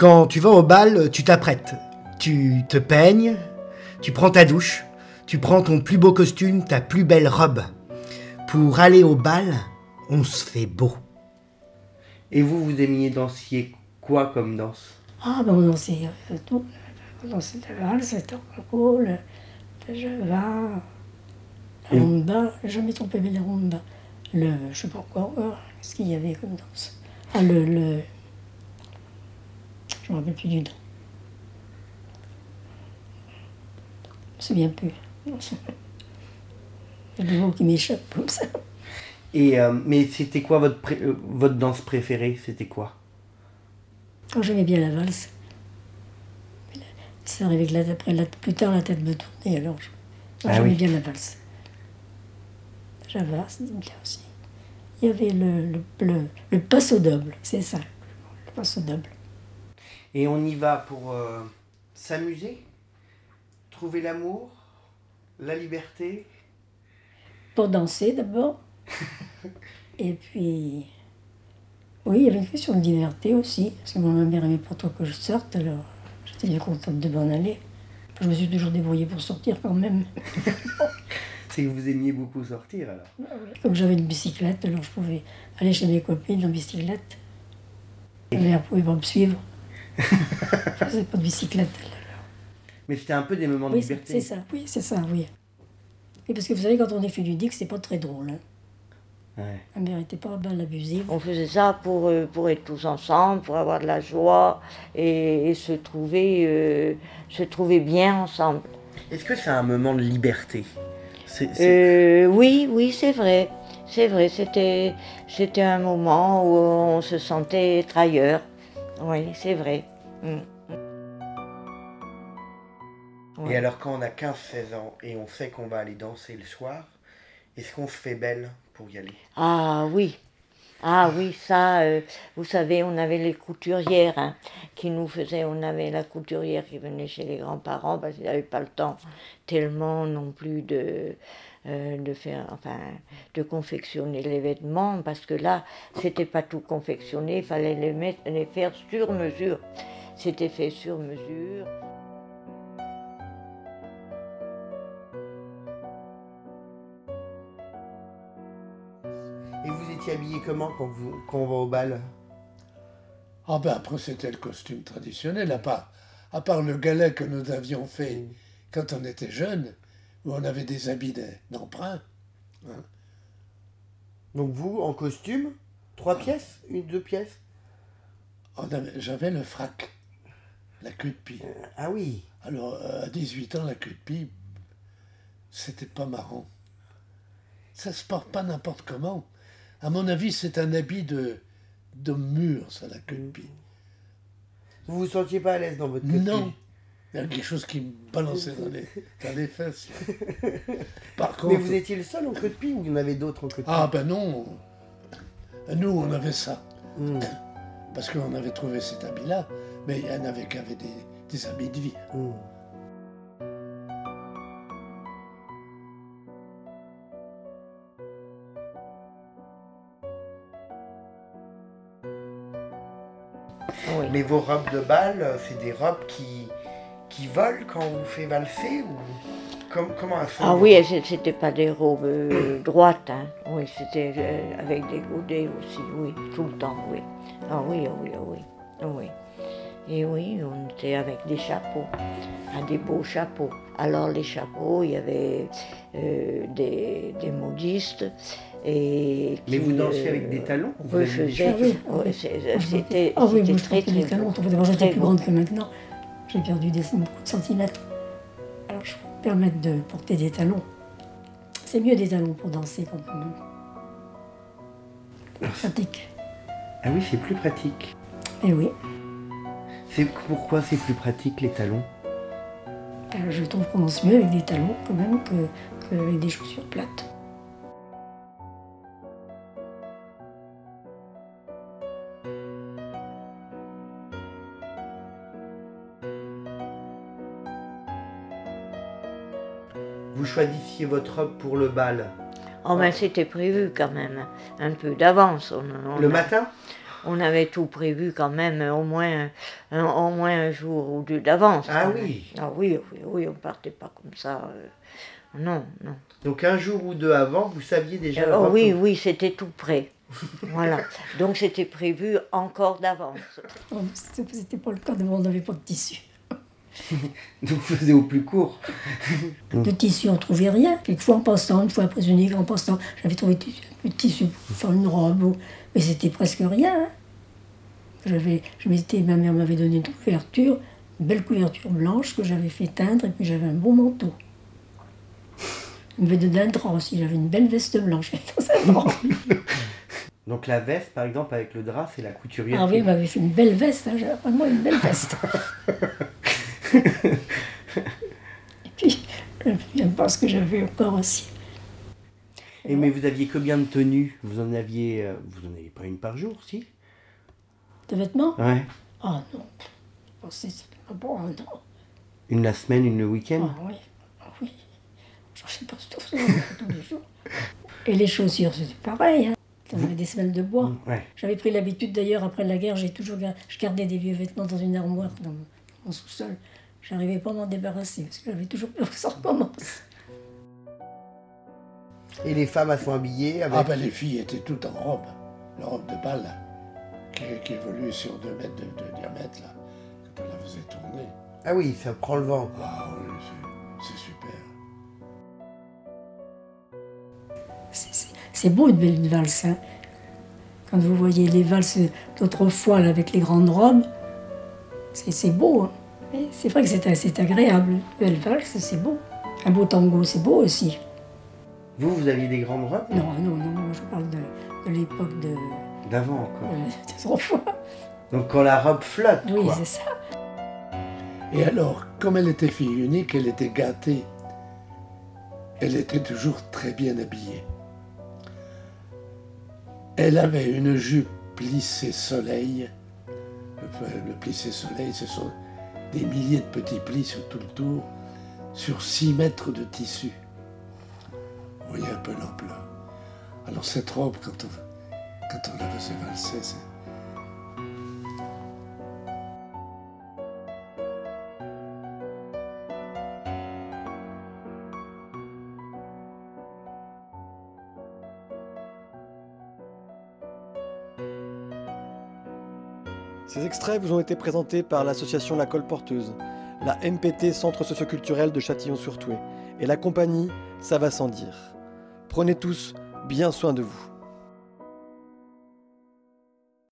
Quand tu vas au bal, tu t'apprêtes. Tu te peignes, tu prends ta douche, tu prends ton plus beau costume, ta plus belle robe. Pour aller au bal, on se fait beau. Et vous, vous aimiez danser quoi comme danse? Ah, ben on dansait euh, tout. On dansait la valse, le tango, le, le java, la Et- rumba. Jamais trompé mais la rumba. Le, je sais pas quoi, euh, qu'est-ce qu'il y avait comme danse Ah, le, le... Je me rappelle plus du nom. Je me souviens plus. Il y a des mots qui m'échappent comme ça. Et euh, mais c'était quoi votre pré- euh, votre danse préférée? C'était quoi? Quand j'aimais bien la valse, la- ça arrivait que la- après, la- plus tard la tête me tournait, alors je- Ah j'aimais oui. bien la valse. Java, c'était bien aussi. Il y avait le, le, le, le passo double, c'est ça, le passo double. Et on y va pour euh, s'amuser, trouver l'amour, la liberté. Pour danser d'abord. Et puis, oui, il y avait une question de liberté aussi, parce que moi, ma mère aimait pas trop que je sorte, alors j'étais bien contente de m'en aller. Je me suis toujours débrouillée pour sortir quand même. C'est que vous aimiez beaucoup sortir alors. Comme j'avais une bicyclette, alors je pouvais aller chez mes copines en bicyclette. Ma mère pouvait pas me suivre. Je faisais pas de bicyclette. alors. Mais c'était un peu des moments de Oui, c'est liberté. c'est ça, oui, c'est ça, oui. Et parce que vous savez, quand on est fait du dick, c'est pas très drôle. Hein. Ouais. Ma mère était pas mal abusive. On faisait ça pour, euh, pour être tous ensemble, pour avoir de la joie et, et se, trouver, euh, se trouver bien ensemble. Est-ce que c'est un moment de liberté? C'est- c'est- Euh, oui, oui, c'est vrai. C'est vrai, c'était, c'était un moment où on se sentait trailleur. Oui, c'est vrai. Mm. Et alors quand on a 15-16 ans et on sait qu'on va aller danser le soir, est-ce qu'on se fait belle pour y aller? Ah oui, ah oui, ça, euh, vous savez, on avait les couturières hein, qui nous faisaient, on avait la couturière qui venait chez les grands-parents parce qu'ils n'avaient pas le temps tellement non plus de, euh, de faire, enfin, de confectionner les vêtements parce que là, c'était pas tout confectionné, il fallait les mettre, les faire sur mesure. C'était fait sur mesure. Et vous étiez habillé comment quand, vous, quand on va au bal? Ah ben après c'était le costume traditionnel, à part, à part le galet que nous avions fait quand on était jeunes, on avait des habits de- d'emprunt. Donc vous, en costume, trois pièces Une, deux pièces? J'avais le frac, la queue de pie. Ah oui Alors euh, à 18 ans, la queue de pie, c'était pas marrant. Ça se porte pas n'importe comment. À mon avis, c'est un habit de d'homme mûr, ça, la queue de pie. Vous vous sentiez pas à l'aise dans votre costume Non. Il y a quelque chose qui me balançait dans les, dans les fesses. Par contre, Mais vous étiez le seul en queue de pie ou il y en avait d'autres en queue de pie Ah ben non. Nous, on avait ça. Hmm. Parce qu'on avait trouvé cet habit-là. Mais il y en avait qui avaient des, des habits de vie. Hmm. Oui. Mais vos robes de bal, euh, c'est des robes qui, qui volent quand on vous fait valser ou Com- comment elles sont Ah oui, c'était pas des robes euh, droites, hein. Oui, c'était euh, avec des godets aussi, oui, tout le temps, oui. Ah oui, ah oui, ah oui, ah oui. Et oui, on était avec des chapeaux, ah, des beaux chapeaux. Alors les chapeaux, il y avait euh, des, des modistes et Mais vous qui, dansiez euh, avec des talons Vous. Ah oui, oui. C'était Ah oui, très très Très plus beau. grande que maintenant. J'ai perdu des, beaucoup de centimètres. Alors je peux me permettre de porter des talons. C'est mieux des talons pour danser quand même. Pratique. Ah oui, c'est plus pratique. Et oui, C'est pourquoi c'est plus pratique les talons? Euh, je trouve qu'on danse mieux avec des talons quand même que- qu'avec des chaussures plates. Vous choisissiez votre robe pour le bal Oh, mais c'était prévu quand même, un peu d'avance. on- on le a- matin? On avait tout prévu quand même, au moins un, au moins un jour ou deux d'avance. Ah même. oui. Ah oui, oui, oui, on partait pas comme ça. euh, non, non. Donc un jour ou deux avant, vous saviez déjà. Euh, oh oui, oui, c'était tout prêt. voilà. Donc c'était prévu encore d'avance. Non, C'était pas le cas, on n'avait pas de tissu. Vous faisiez au plus court. De tissu, on trouvait rien. Quelquefois en passant, une fois après une en passant, j'avais trouvé du- un peu de tissu pour faire une robe, mais c'était presque rien. hein. J'avais, je m'étais, ma mère m'avait donné une couverture, une belle couverture blanche que j'avais fait teindre, et puis j'avais un beau manteau. Elle m'avait donné un drap aussi, j'avais une belle veste blanche dans un drap. Donc la veste, par exemple, avec le drap, c'est la couturière. Ah oui, elle m'avait fait une belle veste, hein, j'avais vraiment une belle veste. et puis, je ce que j'avais encore aussi. Et mais vous aviez combien de tenues? Vous en aviez, euh, vous en aviez pas une par jour, si? De vêtements? Ouais. Ah non. Oh, c'est pas bon, non. Une la semaine, une le week-end? Ah oui, ah oui. J'en sais pas tout ça, tous les jours. Et les chaussures, c'était pareil. Hein. On avait des semelles de bois. Ouais. J'avais pris l'habitude d'ailleurs, après la guerre, j'ai toujours je gardais des vieux vêtements dans une armoire dans mon sous-sol. J'arrivais pas à m'en débarrasser parce que j'avais toujours peur que ça recommence. Et les femmes, elles sont habillées avec. Ah ben les filles étaient toutes en robe, la robe de bal, là, qui, qui évolue sur 2 mètres de, de diamètre, là, quand on la faisait tourner. Ah oui, ça prend le vent. Ah oui, c'est- super. C'est- beau une belle valse. hein. Quand vous voyez les valses d'autrefois avec les grandes robes, c'est c'est beau. hein. Mais C'est vrai que c'est c'est agréable. Belle valse, c'est beau. Un beau tango, c'est beau aussi. Vous, vous aviez des grandes robes Non, non, non, non, je parle de, de l'époque de, D'avant, quoi. de- d'autrefois. Donc quand la robe flotte, Oui, quoi. c'est ça. Et alors, comme elle était fille unique, elle était gâtée. Elle était toujours très bien habillée. Elle avait une jupe plissée soleil. Le, le plissé soleil, ce sont des milliers de petits plis sur tout le tour, sur 6 mètres de tissu. Vous voyez un peu l'ampleur. Alors cette robe, quand on, quand on la faisait valser, c'est... Ces extraits vous ont été présentés par l'association La Colle Porteuse, la MPT Centre socioculturel de Châtillon-sur-Touet et la compagnie Ça va sans dire. Prenez tous bien soin de vous.